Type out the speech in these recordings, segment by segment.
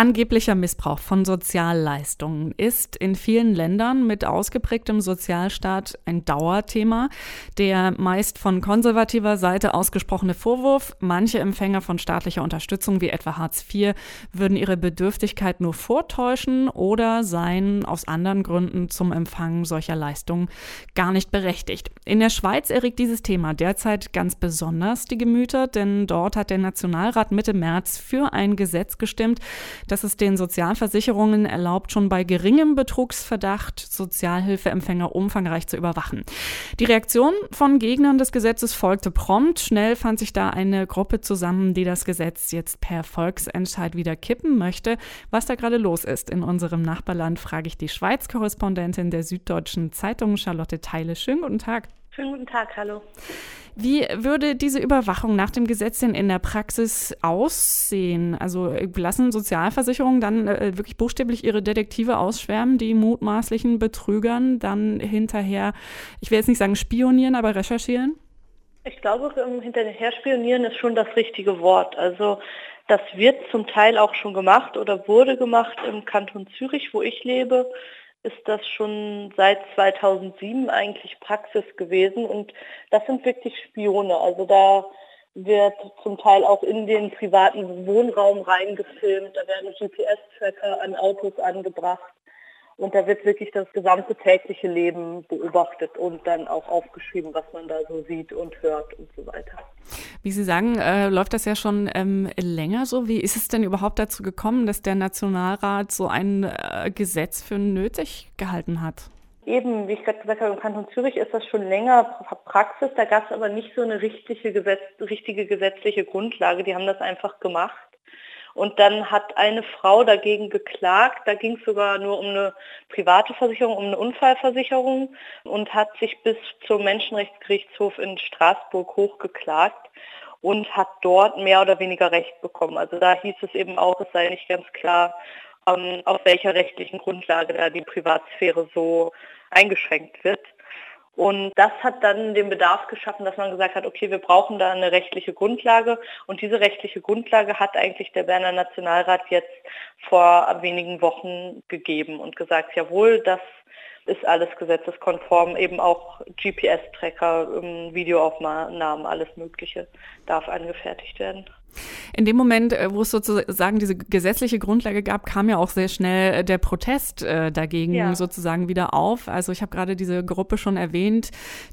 Angeblicher Missbrauch von Sozialleistungen ist in vielen Ländern mit ausgeprägtem Sozialstaat ein Dauerthema. Der meist von konservativer Seite ausgesprochene Vorwurf, manche Empfänger von staatlicher Unterstützung wie etwa Hartz IV würden ihre Bedürftigkeit nur vortäuschen oder seien aus anderen Gründen zum Empfang solcher Leistungen gar nicht berechtigt. In der Schweiz erregt dieses Thema derzeit ganz besonders die Gemüter, denn dort hat der Nationalrat Mitte März für ein Gesetz gestimmt, dass es den Sozialversicherungen erlaubt, schon bei geringem Betrugsverdacht Sozialhilfeempfänger umfangreich zu überwachen. Die Reaktion von Gegnern des Gesetzes folgte prompt. Schnell fand sich da eine Gruppe zusammen, die das Gesetz jetzt per Volksentscheid wieder kippen möchte. Was da gerade los ist in unserem Nachbarland, frage ich die Schweiz-Korrespondentin der Süddeutschen Zeitung, Charlotte Teile. Schönen guten Tag. Schönen guten Tag, hallo. Wie würde diese Überwachung nach dem Gesetz denn in der Praxis aussehen? Also äh, lassen Sozialversicherungen dann äh, wirklich buchstäblich ihre Detektive ausschwärmen, die mutmaßlichen Betrügern dann hinterher, ich will jetzt nicht sagen spionieren, aber recherchieren? Ich glaube, hinterher spionieren ist schon das richtige Wort. Also das wird zum Teil auch schon gemacht oder wurde gemacht im Kanton Zürich, wo ich lebe ist das schon seit 2007 eigentlich Praxis gewesen und das sind wirklich Spione. Also da wird zum Teil auch in den privaten Wohnraum reingefilmt, da werden GPS-Tracker an Autos angebracht. Und da wird wirklich das gesamte tägliche Leben beobachtet und dann auch aufgeschrieben, was man da so sieht und hört und so weiter. Wie Sie sagen, äh, läuft das ja schon ähm, länger so. Wie ist es denn überhaupt dazu gekommen, dass der Nationalrat so ein äh, Gesetz für nötig gehalten hat? Eben, wie ich gerade gesagt habe, im Kanton Zürich ist das schon länger Praxis. Da gab es aber nicht so eine richtige, Gesetz, richtige gesetzliche Grundlage. Die haben das einfach gemacht. Und dann hat eine Frau dagegen geklagt, da ging es sogar nur um eine private Versicherung, um eine Unfallversicherung und hat sich bis zum Menschenrechtsgerichtshof in Straßburg hochgeklagt und hat dort mehr oder weniger Recht bekommen. Also da hieß es eben auch, es sei nicht ganz klar, ähm, auf welcher rechtlichen Grundlage da die Privatsphäre so eingeschränkt wird. Und das hat dann den Bedarf geschaffen, dass man gesagt hat, okay, wir brauchen da eine rechtliche Grundlage. Und diese rechtliche Grundlage hat eigentlich der Berner Nationalrat jetzt vor wenigen Wochen gegeben und gesagt, jawohl, das ist alles gesetzeskonform, eben auch GPS-Tracker, ähm, Videoaufnahmen, alles Mögliche darf angefertigt werden. In dem Moment, äh, wo es sozusagen diese gesetzliche Grundlage gab, kam ja auch sehr schnell äh, der Protest äh, dagegen ja. sozusagen wieder auf. Also ich habe gerade diese Gruppe schon erwähnt,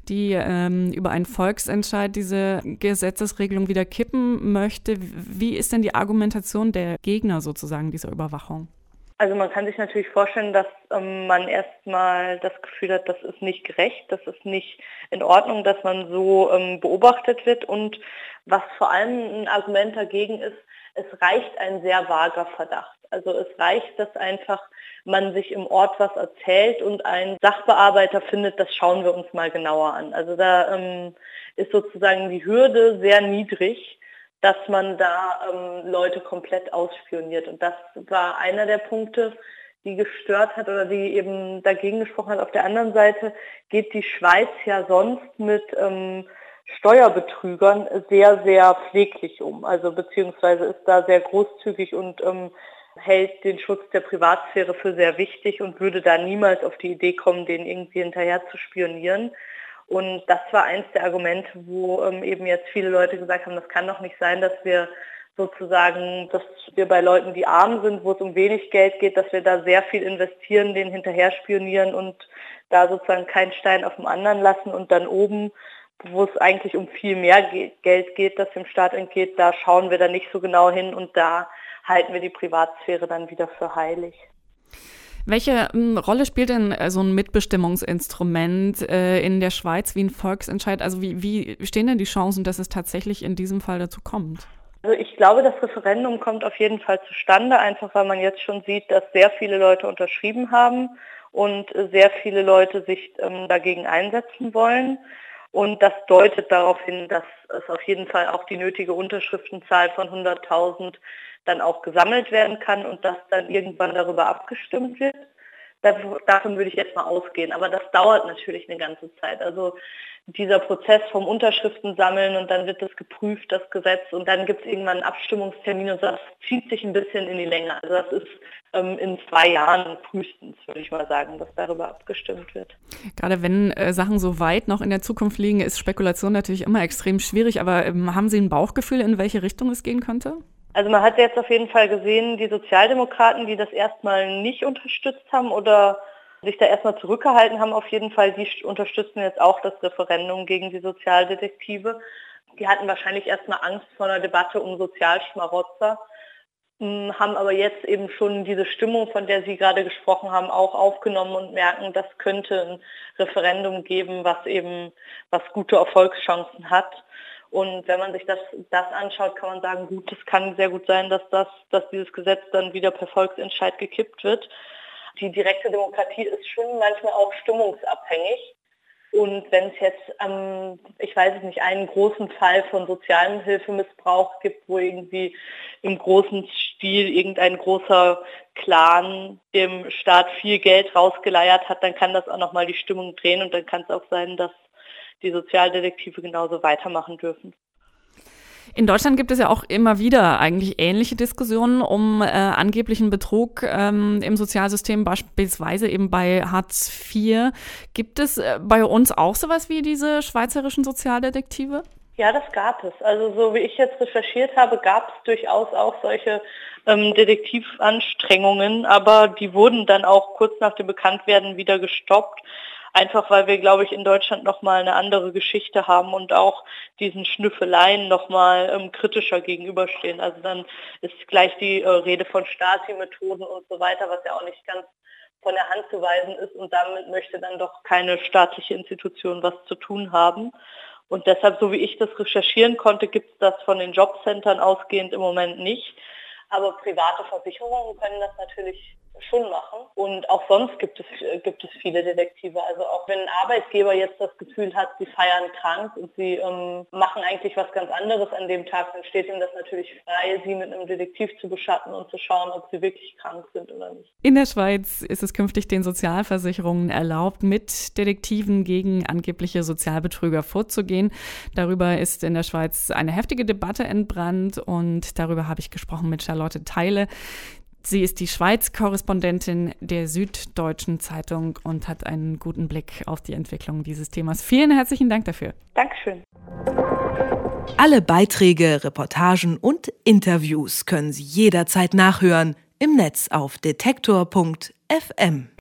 die ähm, über einen Volksentscheid diese Gesetzesregelung wieder kippen möchte. Wie ist denn die Argumentation der Gegner sozusagen dieser Überwachung? Also man kann sich natürlich vorstellen, dass ähm, man erstmal das Gefühl hat, das ist nicht gerecht, das ist nicht in Ordnung, dass man so ähm, beobachtet wird. Und was vor allem ein Argument dagegen ist, es reicht ein sehr vager Verdacht. Also es reicht, dass einfach man sich im Ort was erzählt und ein Sachbearbeiter findet, das schauen wir uns mal genauer an. Also da ähm, ist sozusagen die Hürde sehr niedrig dass man da ähm, Leute komplett ausspioniert. Und das war einer der Punkte, die gestört hat oder die eben dagegen gesprochen hat. Auf der anderen Seite geht die Schweiz ja sonst mit ähm, Steuerbetrügern sehr, sehr pfleglich um. Also beziehungsweise ist da sehr großzügig und ähm, hält den Schutz der Privatsphäre für sehr wichtig und würde da niemals auf die Idee kommen, den irgendwie hinterher zu spionieren. Und das war eins der Argumente, wo ähm, eben jetzt viele Leute gesagt haben, das kann doch nicht sein, dass wir sozusagen, dass wir bei Leuten, die arm sind, wo es um wenig Geld geht, dass wir da sehr viel investieren, denen hinterher spionieren und da sozusagen keinen Stein auf dem anderen lassen und dann oben, wo es eigentlich um viel mehr Geld geht, das dem Staat entgeht, da schauen wir dann nicht so genau hin und da halten wir die Privatsphäre dann wieder für heilig. Welche ähm, Rolle spielt denn äh, so ein Mitbestimmungsinstrument äh, in der Schweiz wie ein Volksentscheid? Also wie, wie stehen denn die Chancen, dass es tatsächlich in diesem Fall dazu kommt? Also ich glaube, das Referendum kommt auf jeden Fall zustande, einfach weil man jetzt schon sieht, dass sehr viele Leute unterschrieben haben und sehr viele Leute sich ähm, dagegen einsetzen wollen. Und das deutet darauf hin, dass es auf jeden Fall auch die nötige Unterschriftenzahl von 100.000 dann auch gesammelt werden kann und dass dann irgendwann darüber abgestimmt wird. Davon würde ich jetzt mal ausgehen. Aber das dauert natürlich eine ganze Zeit. Also dieser Prozess vom Unterschriften sammeln und dann wird das geprüft, das Gesetz und dann gibt es irgendwann einen Abstimmungstermin und das zieht sich ein bisschen in die Länge. Also das ist ähm, in zwei Jahren frühestens, würde ich mal sagen, dass darüber abgestimmt wird. Gerade wenn äh, Sachen so weit noch in der Zukunft liegen, ist Spekulation natürlich immer extrem schwierig, aber ähm, haben Sie ein Bauchgefühl, in welche Richtung es gehen könnte? Also man hat jetzt auf jeden Fall gesehen, die Sozialdemokraten, die das erstmal nicht unterstützt haben oder sich da erstmal zurückgehalten haben, auf jeden Fall, die unterstützen jetzt auch das Referendum gegen die Sozialdetektive. Die hatten wahrscheinlich erstmal Angst vor einer Debatte um Sozialschmarotzer, hm, haben aber jetzt eben schon diese Stimmung, von der Sie gerade gesprochen haben, auch aufgenommen und merken, das könnte ein Referendum geben, was eben was gute Erfolgschancen hat. Und wenn man sich das, das anschaut, kann man sagen, gut, es kann sehr gut sein, dass, das, dass dieses Gesetz dann wieder per Volksentscheid gekippt wird. Die direkte Demokratie ist schon manchmal auch stimmungsabhängig. Und wenn es jetzt, ähm, ich weiß es nicht, einen großen Fall von sozialem Hilfemissbrauch gibt, wo irgendwie im großen Stil irgendein großer Clan dem Staat viel Geld rausgeleiert hat, dann kann das auch nochmal die Stimmung drehen und dann kann es auch sein, dass die Sozialdetektive genauso weitermachen dürfen. In Deutschland gibt es ja auch immer wieder eigentlich ähnliche Diskussionen um äh, angeblichen Betrug ähm, im Sozialsystem, beispielsweise eben bei Hartz IV. Gibt es äh, bei uns auch sowas wie diese schweizerischen Sozialdetektive? Ja, das gab es. Also so wie ich jetzt recherchiert habe, gab es durchaus auch solche ähm, Detektivanstrengungen, aber die wurden dann auch kurz nach dem Bekanntwerden wieder gestoppt einfach weil wir, glaube ich, in Deutschland nochmal eine andere Geschichte haben und auch diesen Schnüffeleien nochmal ähm, kritischer gegenüberstehen. Also dann ist gleich die äh, Rede von Stasi-Methoden und so weiter, was ja auch nicht ganz von der Hand zu weisen ist und damit möchte dann doch keine staatliche Institution was zu tun haben. Und deshalb, so wie ich das recherchieren konnte, gibt es das von den Jobcentern ausgehend im Moment nicht. Aber private Versicherungen können das natürlich schon machen. Und auch sonst gibt es, gibt es viele Detektive. Also auch wenn ein Arbeitgeber jetzt das Gefühl hat, sie feiern krank und sie ähm, machen eigentlich was ganz anderes an dem Tag, dann steht ihnen das natürlich frei, sie mit einem Detektiv zu beschatten und zu schauen, ob sie wirklich krank sind oder nicht. In der Schweiz ist es künftig den Sozialversicherungen erlaubt, mit Detektiven gegen angebliche Sozialbetrüger vorzugehen. Darüber ist in der Schweiz eine heftige Debatte entbrannt und darüber habe ich gesprochen mit Charlotte Teile. Sie ist die Schweiz-Korrespondentin der Süddeutschen Zeitung und hat einen guten Blick auf die Entwicklung dieses Themas. Vielen herzlichen Dank dafür. Dankeschön. Alle Beiträge, Reportagen und Interviews können Sie jederzeit nachhören im Netz auf detektor.fm.